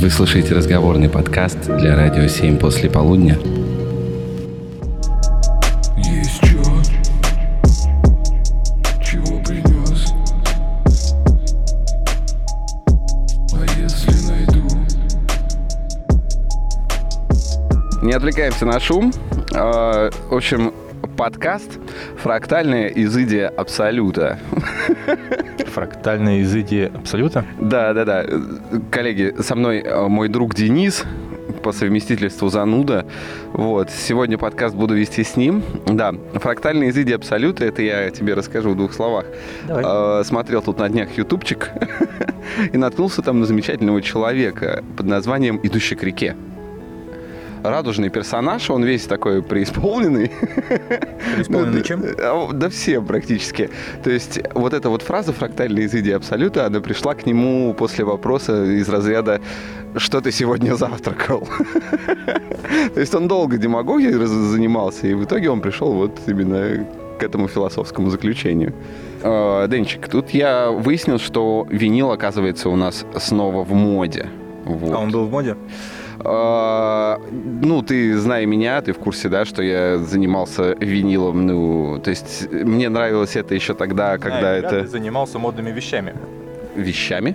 Вы слушаете разговорный подкаст для радио 7 после полудня. Есть чё? Чего принес? А если найду? Не отвлекаемся на шум. А, В общем, подкаст «Фрактальная изыдия Абсолюта». Фрактальные изыдии абсолюта? Да, да, да. Коллеги, со мной э, мой друг Денис по совместительству зануда. Вот. Сегодня подкаст буду вести с ним. Да, фрактальные изыди абсолюта, это я тебе расскажу в двух словах. Давай. Э, Смотрел тут на днях ютубчик и наткнулся там на замечательного человека под названием «Идущий к реке». Радужный персонаж, он весь такой преисполненный. Преисполненный чем? а, Да все практически. То есть вот эта вот фраза «фрактальная изыдия абсолюта», она пришла к нему после вопроса из разряда «Что ты сегодня завтракал?». То есть он долго демагогией занимался, и в итоге он пришел вот именно к этому философскому заключению. Э, Денчик, тут я выяснил, что винил, оказывается, у нас снова в моде. Вот. А он был в моде? А, Ну, ты, зная меня, ты в курсе, да, что я занимался винилом, ну, то есть мне нравилось это еще тогда, когда ребята, это ты занимался модными вещами. вещами.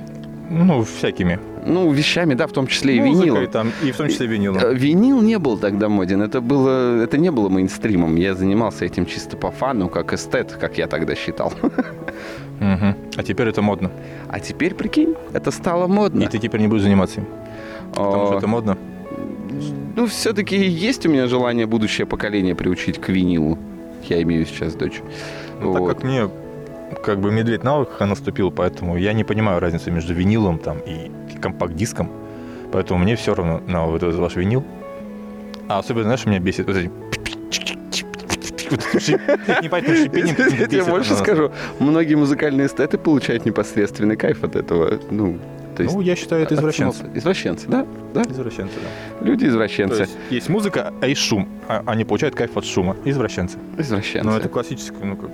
Ну, всякими. Ну, вещами, да, в том числе и Музыкой винилом. там, и в том числе винилом. Э, Винил не был тогда моден, это было, это не было мейнстримом. Я занимался этим чисто по фану, как эстет, как я тогда считал. Мгм. А теперь это модно. А теперь, прикинь, это стало модно. И ты теперь не будешь заниматься им. Потому что это модно. Ну, все-таки есть у меня желание будущее поколение приучить к винилу. Я имею сейчас дочь. Ну, так Вот. как мне как бы медведь на ухо наступил, поэтому я не понимаю разницы между винилом там и компакт-диском. Поэтому мне все равно на вот этот ваш винил. А особенно, знаешь, меня бесит вот эти... шип- Непонятное шипение. Я больше скажу, многие музыкальные эстеты получают непосредственный кайф от этого. Ну, то есть... Ну, я считаю, это от извращенцы. самого- Извращенцы, да? Да? Извращенцы, да. Люди То есть есть музыка, а есть шум. А они получают кайф от шума. Извращенцы. Извращенцы. Ну, это классическое, ну, как...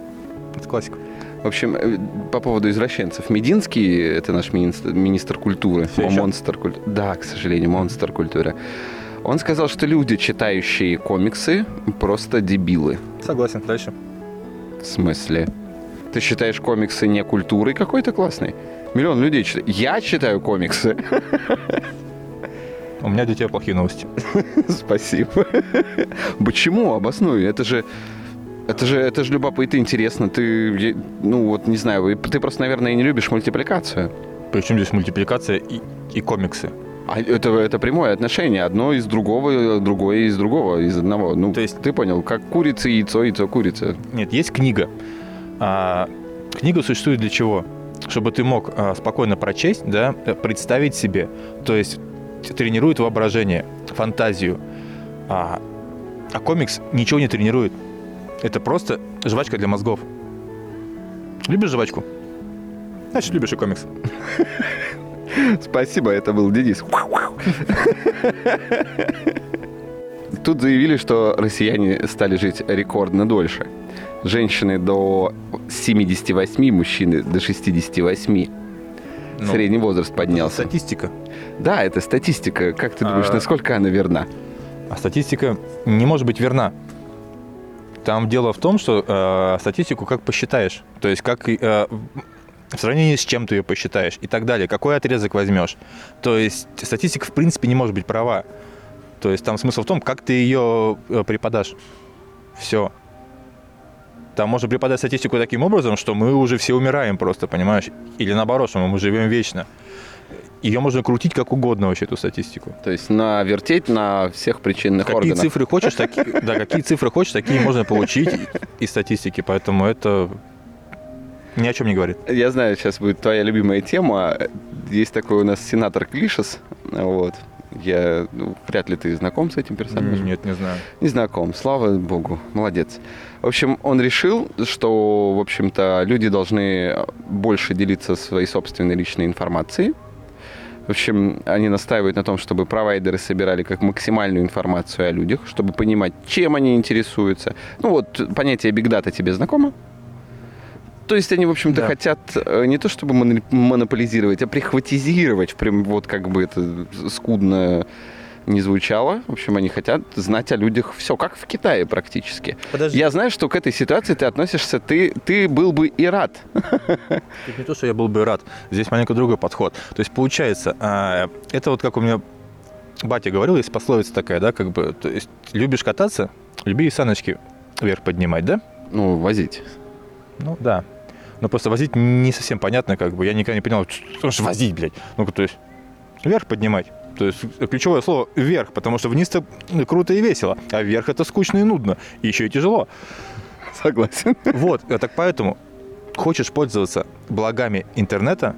Это классика. В общем, э, по поводу извращенцев. Мединский, это наш министр, министр культуры, Всё ещё? монстр культуры. Да, к сожалению, монстр культуры. Он сказал, что люди, читающие комиксы, просто дебилы. Согласен. Дальше. В смысле? Ты считаешь комиксы не культурой какой-то классной? Миллион людей читают. Я читаю комиксы. У меня для тебя плохие новости. Спасибо. Почему? Обоснуй. Это же... Это же, это же любопытно, интересно. Ты, ну вот, не знаю, ты просто, наверное, не любишь мультипликацию. Причем здесь мультипликация и, и комиксы. А это, это прямое отношение. Одно из другого, другое из другого, из одного. Ну, То есть- ты понял, как курица, яйцо, яйцо, курица. Нет, есть книга. А, книга существует для чего? Чтобы ты мог а, спокойно прочесть, да, э, представить себе. То есть тренирует воображение, фантазию. А, а комикс ничего не тренирует. Это просто жвачка для мозгов. Любишь жвачку? Значит, любишь и комикс. Спасибо, это был Денис. Тут заявили, что россияне стали жить рекордно дольше. Женщины до 78, мужчины до 68. Ну, Средний возраст поднялся. Статистика. Да, это статистика. Как ты думаешь, А- насколько она верна? А статистика не может быть верна. Там дело в том, что э, статистику как посчитаешь. То есть как э, в сравнении с чем ты ее посчитаешь и так далее. Какой отрезок возьмешь. То есть статистика в принципе не может быть права. То есть там смысл в том, как ты ее э, преподашь. Все. Там можно преподать статистику таким образом, что мы уже все умираем просто, понимаешь? Или наоборот, что мы живем вечно. Ее можно крутить как угодно вообще, эту статистику. То есть навертеть на всех причинных Какие органах. цифры хочешь, такие, да, какие цифры хочешь, такие можно получить из статистики, поэтому это ни о чем не говорит. Я знаю, сейчас будет твоя любимая тема. Есть такой у нас сенатор Клишес. Вот. Я, ну, вряд ли ты знаком с этим персонажем. Нет, не знаю. Не знаком, слава богу, молодец. В общем, он решил, что, в общем-то, люди должны больше делиться своей собственной личной информацией. В общем, они настаивают на том, чтобы провайдеры собирали как максимальную информацию о людях, чтобы понимать, чем они интересуются. Ну вот, понятие биг дата тебе знакомо? То есть они, в общем-то, Да. хотят э, не то чтобы моно- монополизировать, а прихватизировать, прям вот как бы это скудно не звучало. В общем, они хотят знать о людях все, как в Китае практически. Подожди. Я знаю, что к этой ситуации ты относишься, ты, ты был бы и рад. Тут не то, что я был бы рад. Здесь маленько другой подход. То есть получается, а, это вот как у меня батя говорил, есть пословица такая, да, как бы, то есть любишь кататься, люби и саночки вверх поднимать, да? Ну, возить. Ну, да. Но просто возить не совсем понятно, как бы. Я никогда не понял, что ж возить, блядь. Ну, то есть, вверх поднимать. То есть, ключевое слово вверх, потому что вниз-то круто и весело, а вверх это скучно и нудно, и еще и тяжело. Согласен. Вот, э, так поэтому хочешь пользоваться благами интернета,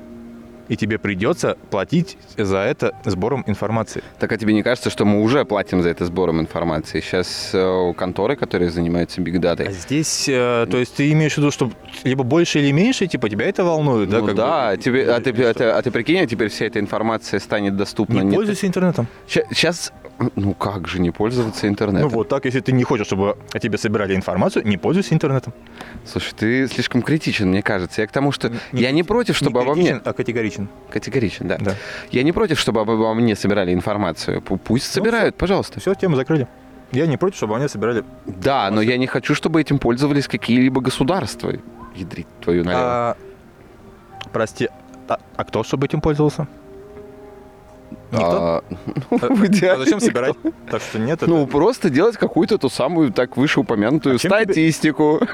и тебе придется платить за это сбором информации. Так а тебе не кажется, что мы уже платим за это сбором информации? Сейчас э, конторы, которые занимаются А бигдатой, здесь, э, то есть ты имеешь в виду, что либо больше или меньше, типа тебя это волнует, да? ну да, бы? тебе, а, ты, а, ты, а ты прикинь, а теперь вся эта информация станет доступна. Не пользуйся интернетом. Сейчас, ну как же не пользоваться интернетом? Ну вот так, если ты не хочешь, чтобы о тебе собирали информацию, не пользуйся интернетом. Слушай, ты слишком критичен, мне кажется. Я к тому, что Не я не против, чтобы не обо мне... а категоричен. Категоричен, да. Да. Я не против, чтобы обо мне собирали информацию. Пу- Пусть Ну, собирают, пожалуйста. Все, тему закрыли. Я не против, чтобы они собирали. Да, но я не хочу, чтобы этим пользовались какие-либо государства. Ядрить твою налево. А, прости, а, а кто чтобы этим пользовался? Никто? А, ну, в идеале А зачем никто. собирать? Так что нет, это- Ну, просто делать какую-то ту самую так вышеупомянутую А чем тебе- статистику.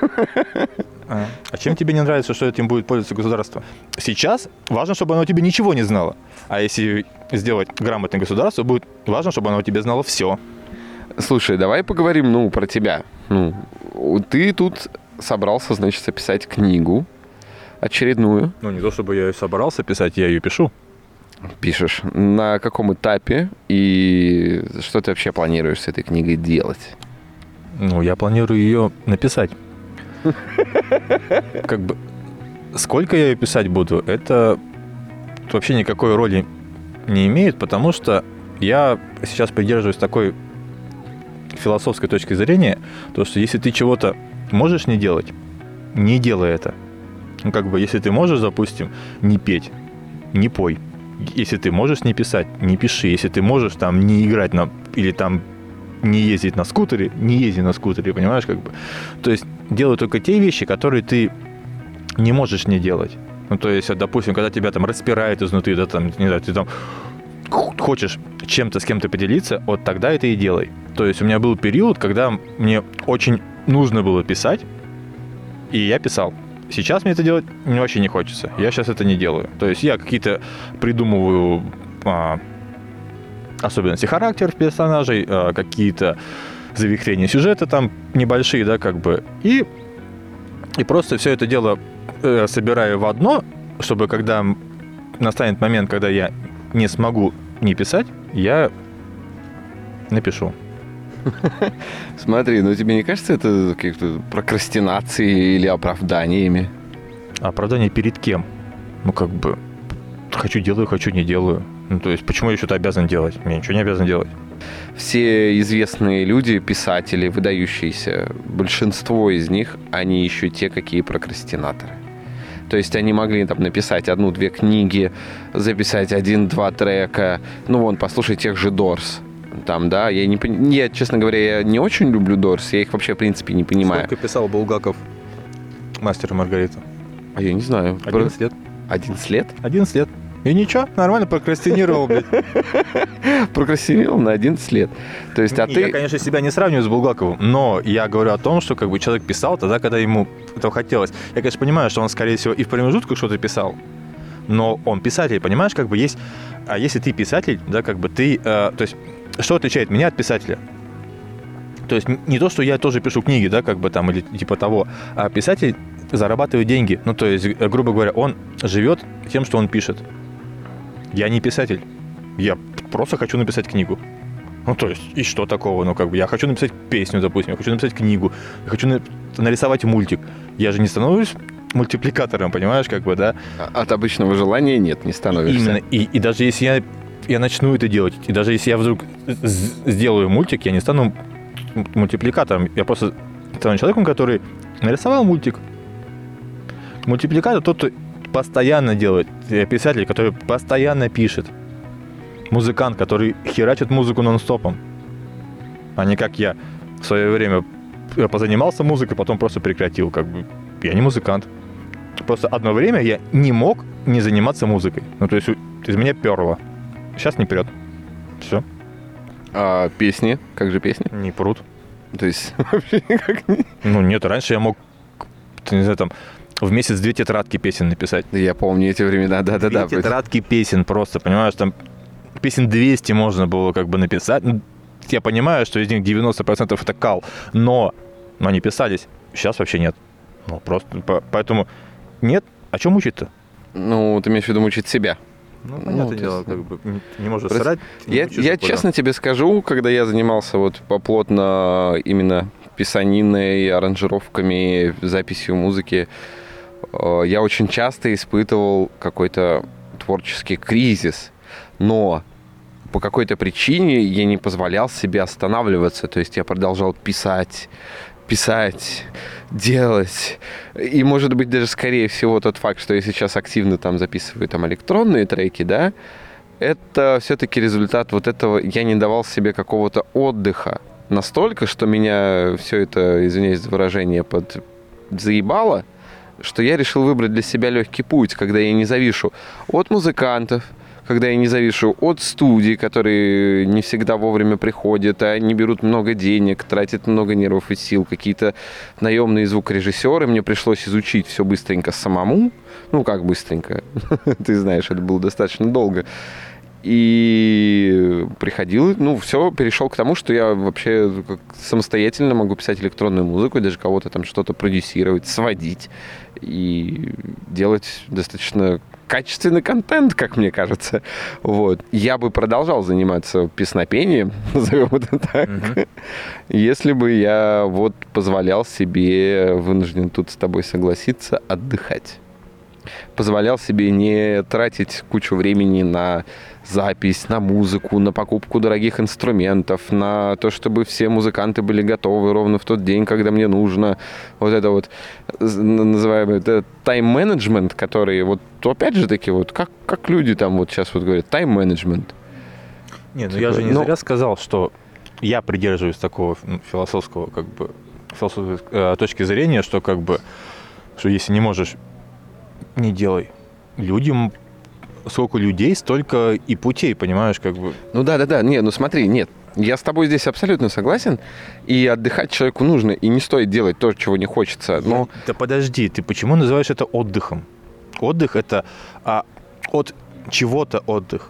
А. А чем тебе не нравится, что этим будет пользоваться государство? Сейчас важно, чтобы оно тебе ничего не знало. А если сделать грамотное государство, будет важно, чтобы оно тебе знало все. Слушай, давай поговорим, ну, про тебя. Ну, ты тут собрался, значит, записать книгу очередную. Ну, не то, чтобы я ее собрался писать, я ее пишу. Пишешь. На каком этапе и что ты вообще планируешь с этой книгой делать? Ну, я планирую ее написать. Как бы, сколько я ее писать буду, это вообще никакой роли не имеет, потому что я сейчас придерживаюсь такой философской точки зрения, то что если ты чего-то можешь не делать, не делай это. Ну, как бы, если ты можешь, допустим, не петь, не пой. Если ты можешь не писать, не пиши. Если ты можешь там не играть на или там не ездить на скутере, не езди на скутере, понимаешь, как бы. То есть делай только те вещи, которые ты не можешь не делать. Ну, то есть, допустим, когда тебя там распирает изнутри, да, там, не знаю, ты там хочешь чем-то с кем-то поделиться, вот тогда это и делай. То есть у меня был период, когда мне очень нужно было писать, и я писал. Сейчас мне это делать вообще не хочется. Я сейчас это не делаю. То есть я какие-то придумываю а, особенности характеров персонажей, а, какие-то завихрения сюжета там небольшие, да, как бы. И, и просто все это дело э, собираю в одно, чтобы когда настанет момент, когда я не смогу не писать, я напишу. Смотри, ну тебе не кажется это каких-то прокрастинацией или оправданиями? Оправдание перед кем? Ну, как бы, хочу делаю, хочу не делаю. Ну, то есть, почему я что-то обязан делать? Я ничего не обязан делать. Все известные люди, писатели, выдающиеся, большинство из них, они еще те, какие прокрастинаторы. То есть они могли там написать одну-две книги, записать один-два трека. Ну вон, послушай тех же Дорс. Там, да, я не я, честно говоря, я не очень люблю Дорс, я их вообще, в принципе, не понимаю. Сколько писал Булгаков «Мастер и Маргарита»? А я не знаю. 11 лет. 11 лет? 11 лет. И ничего, нормально прокрастинировал, блядь. Прокрастинировал на 11 лет. То есть, а Не, ты... Я, конечно, себя не сравниваю с Булгаковым, но я говорю о том, что как бы человек писал тогда, когда ему этого хотелось. Я, конечно, понимаю, что он, скорее всего, и в промежутках что-то писал, но он писатель, понимаешь, как бы есть... А если ты писатель, да, как бы ты... э, то есть, что отличает меня от писателя? То есть не то, что я тоже пишу книги, да, как бы там, или типа того, а писатель зарабатывает деньги. Ну, то есть, э, грубо говоря, он живет тем, что он пишет. Я не писатель. Я просто хочу написать книгу. Ну, то есть, и что такого? Ну, как бы, я хочу написать песню, допустим, я хочу написать книгу, я хочу на- нарисовать мультик. Я же не становлюсь мультипликатором, понимаешь, как бы, да? А, От обычного желания нет, не становишься. Именно. И, и даже если я, я начну это делать, и даже если я вдруг сделаю мультик, я не стану мультипликатором. Я просто стану человеком, который нарисовал мультик. Мультипликатор тот, кто постоянно делает. Э, Писатель, который постоянно пишет. Музыкант, который херачит музыку нон-стопом. А не как я в свое время э, позанимался музыкой, потом просто прекратил. Как бы я не музыкант. Просто одно время я не мог не заниматься музыкой. Ну, то есть из меня перло. Сейчас не прет. Все, А песни? Как же песни? не прут. То есть вообще никак не... Ну, нет, раньше я мог, не знаю, там, в месяц две тетрадки песен написать. Да Я помню эти времена, да-да-да. Две тетрадки песен просто, понимаешь, там песен 200 можно было как бы написать. Ну, Я понимаю, что из них 90% это кал, но, но они писались. Сейчас вообще нет. Ну, просто, по- поэтому нет. О чем учить-то? Ну, ты имеешь в виду мучить себя. Ну, понятное то дело, дело, есть, как бы не можешь Просто срать. Я, я честно тебе скажу, когда я занимался вот поплотно именно писаниной, аранжировками, записью музыки, э, я очень часто испытывал какой-то творческий кризис. Но по какой-то причине я не позволял себе останавливаться. То есть я продолжал писать, писать, делать. И, может быть, даже скорее всего тот факт, что я сейчас активно там записываю там электронные треки, да, это все-таки результат вот этого. Я не давал себе какого-то отдыха настолько, что меня все это, извиняюсь за выражение, под заебало, что я решил выбрать для себя легкий путь, когда я не завишу от музыкантов, когда я не завишу от студий, которые не всегда вовремя приходят, а они берут много денег, тратят много нервов и сил, какие-то наемные звукорежиссеры. Мне пришлось изучить все быстренько самому. Ну, как быстренько. Ты знаешь, это было достаточно долго. И приходил, ну, все, перешел к тому, что я вообще самостоятельно могу писать электронную музыку, и даже кого-то там что-то продюсировать, сводить и делать достаточно качественный контент, как мне кажется. Вот. Я бы продолжал заниматься песнопением, назовем это так, Мгм. если бы я вот позволял себе, вынужден тут с тобой согласиться, отдыхать. Позволял себе не тратить кучу времени на запись, на музыку, на покупку дорогих инструментов, на то, чтобы все музыканты были готовы ровно в тот день, когда мне нужно. Вот это вот называемый тайм-менеджмент, который вот опять же таки вот как, как люди там вот сейчас вот говорят, тайм-менеджмент. Не, ну я же не Ну- зря сказал, что я придерживаюсь такого ну, философского, как бы, философской э, точки зрения, что как бы, что если не можешь, не делай. Людям, сколько людей, столько и путей, понимаешь, как бы. Ну да, да, да. Не, ну смотри, нет. Я с тобой здесь абсолютно согласен. И отдыхать человеку нужно. И не стоит делать то, чего не хочется. Но Да подожди, ты почему называешь это отдыхом? Отдых это а, от чего-то отдых.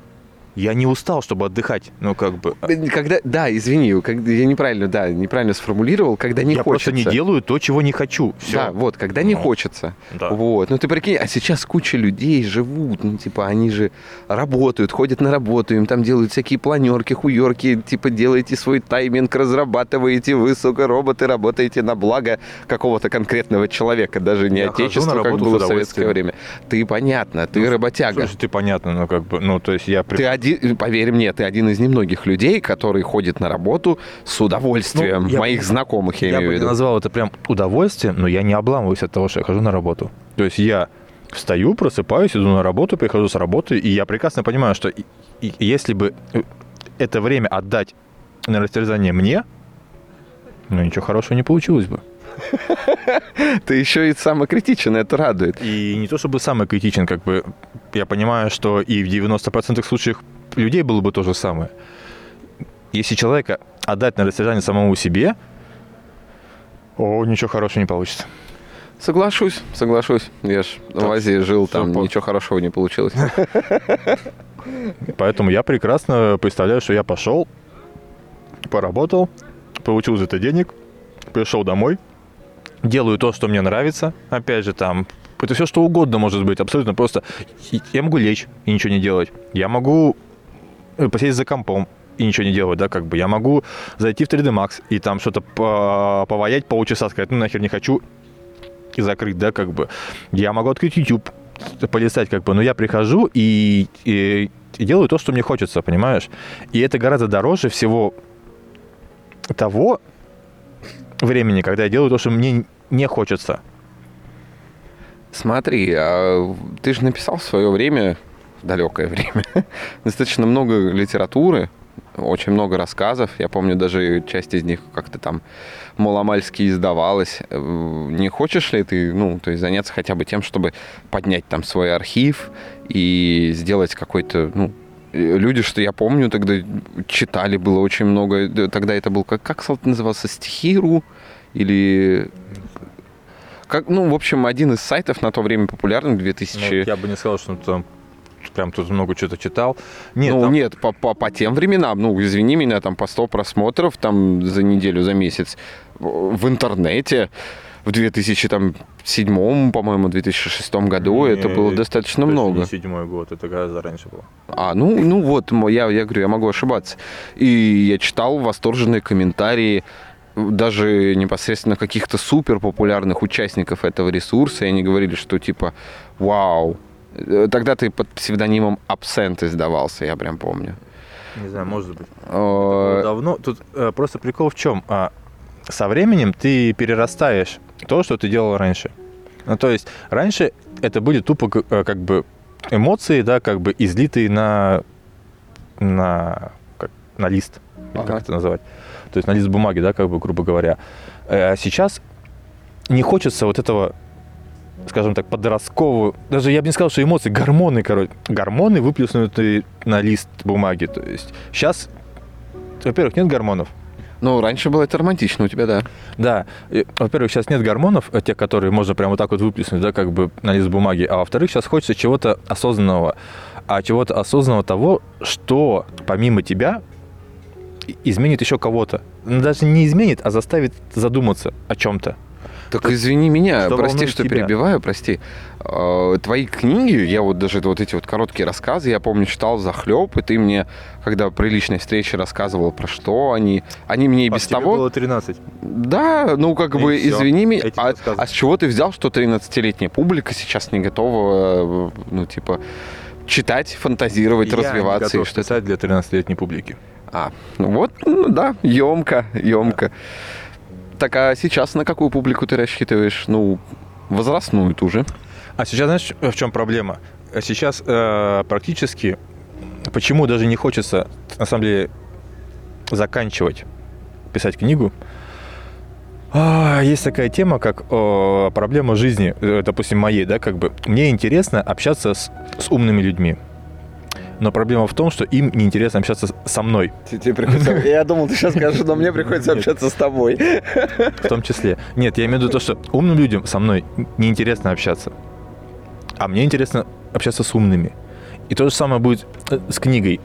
Я не устал, чтобы отдыхать. Ну, как бы. когда... Да, извини, когда, я неправильно, да, неправильно сформулировал. Когда не я хочется. просто не делаю то, чего не хочу. Все. Да, вот, когда не Ну, хочется. Да. Вот. Ну ты прикинь, а сейчас куча людей живут, ну типа они же работают, ходят на работу, им там делают всякие планерки, хуерки, типа делаете свой тайминг, разрабатываете вы, сука, роботы, работаете на благо какого-то конкретного человека, даже не Я отечества, как было в советское время. Ты понятно, ты работяга. Слушай, ты понятно, ну как бы, ну то есть я Ты один, поверь мне, ты один из немногих людей, который ходит на работу с удовольствием. Ну, я Моих бы- знакомых, я, я имею бы в виду. назвал это прям удовольствием, но я не обламываюсь от того, что я хожу на работу. То есть я встаю, просыпаюсь, иду на работу, прихожу с работы, и я прекрасно понимаю, что и- и если бы э, это время отдать на растерзание мне, ну ничего хорошего не получилось бы. Ты еще и самокритичен, это радует. И не то чтобы самый критичен, как бы я понимаю, что и в 90% случаев людей было бы то же самое. Если человека отдать на растерзание самому себе, о, ничего хорошего не получится. Соглашусь, соглашусь. Я ж в Азии жил, там по- ничего хорошего не получилось. Поэтому я прекрасно представляю, что я пошел, поработал, получил за это денег, пришел домой, делаю то, что мне нравится. Опять же, там, это все что угодно может быть, абсолютно просто. Я могу лечь и ничего не делать. Я могу посидеть за компом и ничего не делать, да, как бы. Я могу зайти в 3D Max и там что-то по- поваять полчаса, сказать, ну нахер не хочу, и закрыть, да, как бы. Я могу открыть YouTube, полистать, как бы, но я прихожу и, и- и делаю то, что мне хочется, понимаешь? И это гораздо дороже всего того времени, когда я делаю то, что мне не хочется. Смотри, а ты же написал в свое время, далекое время, достаточно много литературы, очень много рассказов. Я помню, даже часть из них как-то там маломальски издавалась. Э, Не хочешь ли ты, ну, то есть заняться хотя бы тем, чтобы поднять там свой архив и сделать какой-то, ну, э, люди, что я помню, тогда читали, было очень много. Тогда это был, как, как назывался, Стихиру или... Как, ну, в общем, один из сайтов на то время популярный, 2000... Ну, я бы не сказал, что там прям тут много что-то читал. Нет, ну, там- нет, по, по, по тем временам, ну, извини меня, там по 100 просмотров там за неделю, за месяц в интернете в 2007, по-моему, 2006 году это Не, было достаточно точно много. Не седьмой год, это гораздо раньше было. А, ну, ну вот, я, я говорю, я могу ошибаться. И я читал восторженные комментарии даже непосредственно каких-то супер популярных участников этого ресурса, и они говорили, что типа, вау, тогда ты под псевдонимом Абсент издавался, я прям помню. Не знаю, может быть. Э, давно. Тут э, просто прикол в чем? А, со временем ты перерастаешь то, что ты делал раньше. Ну, то есть раньше это были тупо э, как бы эмоции, да, как бы излитые на, на, как, на лист, Ага. как это называть. То есть на лист бумаги, да, как бы, грубо говоря. Э, А сейчас не хочется вот этого скажем так, подростковую, даже я бы не сказал, что эмоции, гормоны, короче, гормоны выплеснутые на лист бумаги. То есть сейчас, во-первых, нет гормонов. Ну, раньше было это романтично у тебя, да. Да, во-первых, сейчас нет гормонов, э, тех, которые можно прямо вот так вот выплеснуть, да, как бы на лист бумаги. А во-вторых, сейчас хочется чего-то осознанного. А чего-то осознанного того, что помимо тебя изменит еще кого-то. Ну, Даже не изменит, а заставит задуматься о чем-то. Так извини меня, Что прости, что тебя? перебиваю, прости. Э, Твои книги, я вот даже вот эти вот короткие рассказы, я помню, читал за хлеб, и ты мне, когда при личной встрече рассказывал про что они, они мне и без тебе того... было 13. Да, ну как И бы, всё, извини меня, а, рассказы. а с чего ты взял, что 13-летняя публика сейчас не готова, ну типа, читать, фантазировать, Я не развиваться и готов что-то? писать для 13-летней публики. А, ну вот, ну да, емко, емко. Так, а сейчас на какую публику ты рассчитываешь? Ну, возрастную ту же. А сейчас знаешь, в чем проблема? Сейчас э, практически, почему даже не хочется, на самом деле, заканчивать писать книгу, А, есть такая тема, как э, проблема жизни, э, допустим, моей, да, как бы. Мне интересно общаться с, с умными людьми. Но проблема в том, что им неинтересно общаться со мной, Тебе приходится... Я думал, ты сейчас скажешь, но мне приходится общаться с тобой. в том числе. Нет, я имею в виду то, что умным людям со мной неинтересно общаться. А мне интересно общаться с умными. И то же самое будет э, с книгой.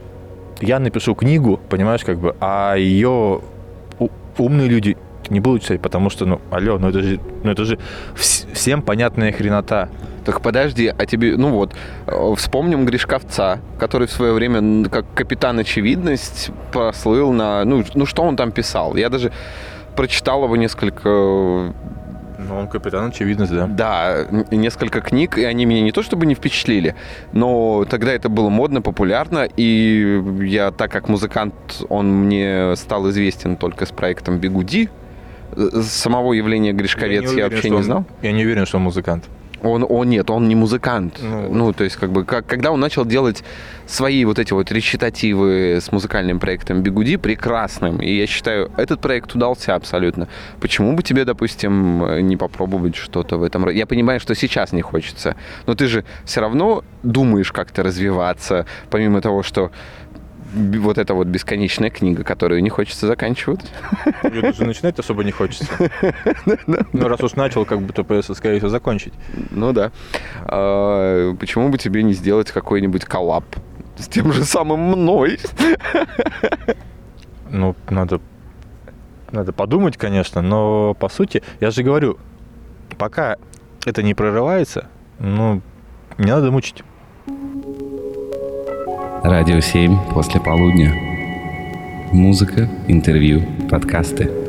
Я напишу книгу, понимаешь, как бы, а ее умные люди не будут читать, потому что, ну, алло, ну это же, ну это же вс- всем понятная хренота. Так подожди, а тебе, ну вот, э, вспомним Гришковца, который в свое время как капитан очевидность прослыл на... Ну, ну что он там писал? Я даже прочитал его несколько Ну, он капитан очевидность, да. Да, несколько книг, и они меня не то чтобы не впечатлили, но тогда это было модно, популярно, и я, так как музыкант, он мне стал известен только с проектом «Бигуди», э, самого явления Гришковец я, уверен, вообще что не он- знал. Я не уверен, что он музыкант. Он, он нет, он не музыкант. Ну Ну, то есть, как бы, как, когда он начал делать свои вот эти вот речитативы с музыкальным проектом Бигуди прекрасным, и я считаю, этот проект удался абсолютно. Почему бы тебе, допустим, не попробовать что-то в этом роде? Я понимаю, что сейчас не хочется, но ты же все равно думаешь как-то развиваться, помимо того, что вот эта вот бесконечная книга, которую не хочется заканчивать. Её даже начинать особо не хочется. Ну, раз уж начал, как бы, то придется, скорее всего, закончить. Ну да. А, почему бы тебе не сделать какой-нибудь коллаб с тем же самым мной? Ну, надо, надо подумать, конечно, но по сути, я же говорю, пока это не прорывается, ну, не надо мучить. Радио 7 после полудня. Музыка, интервью, подкасты.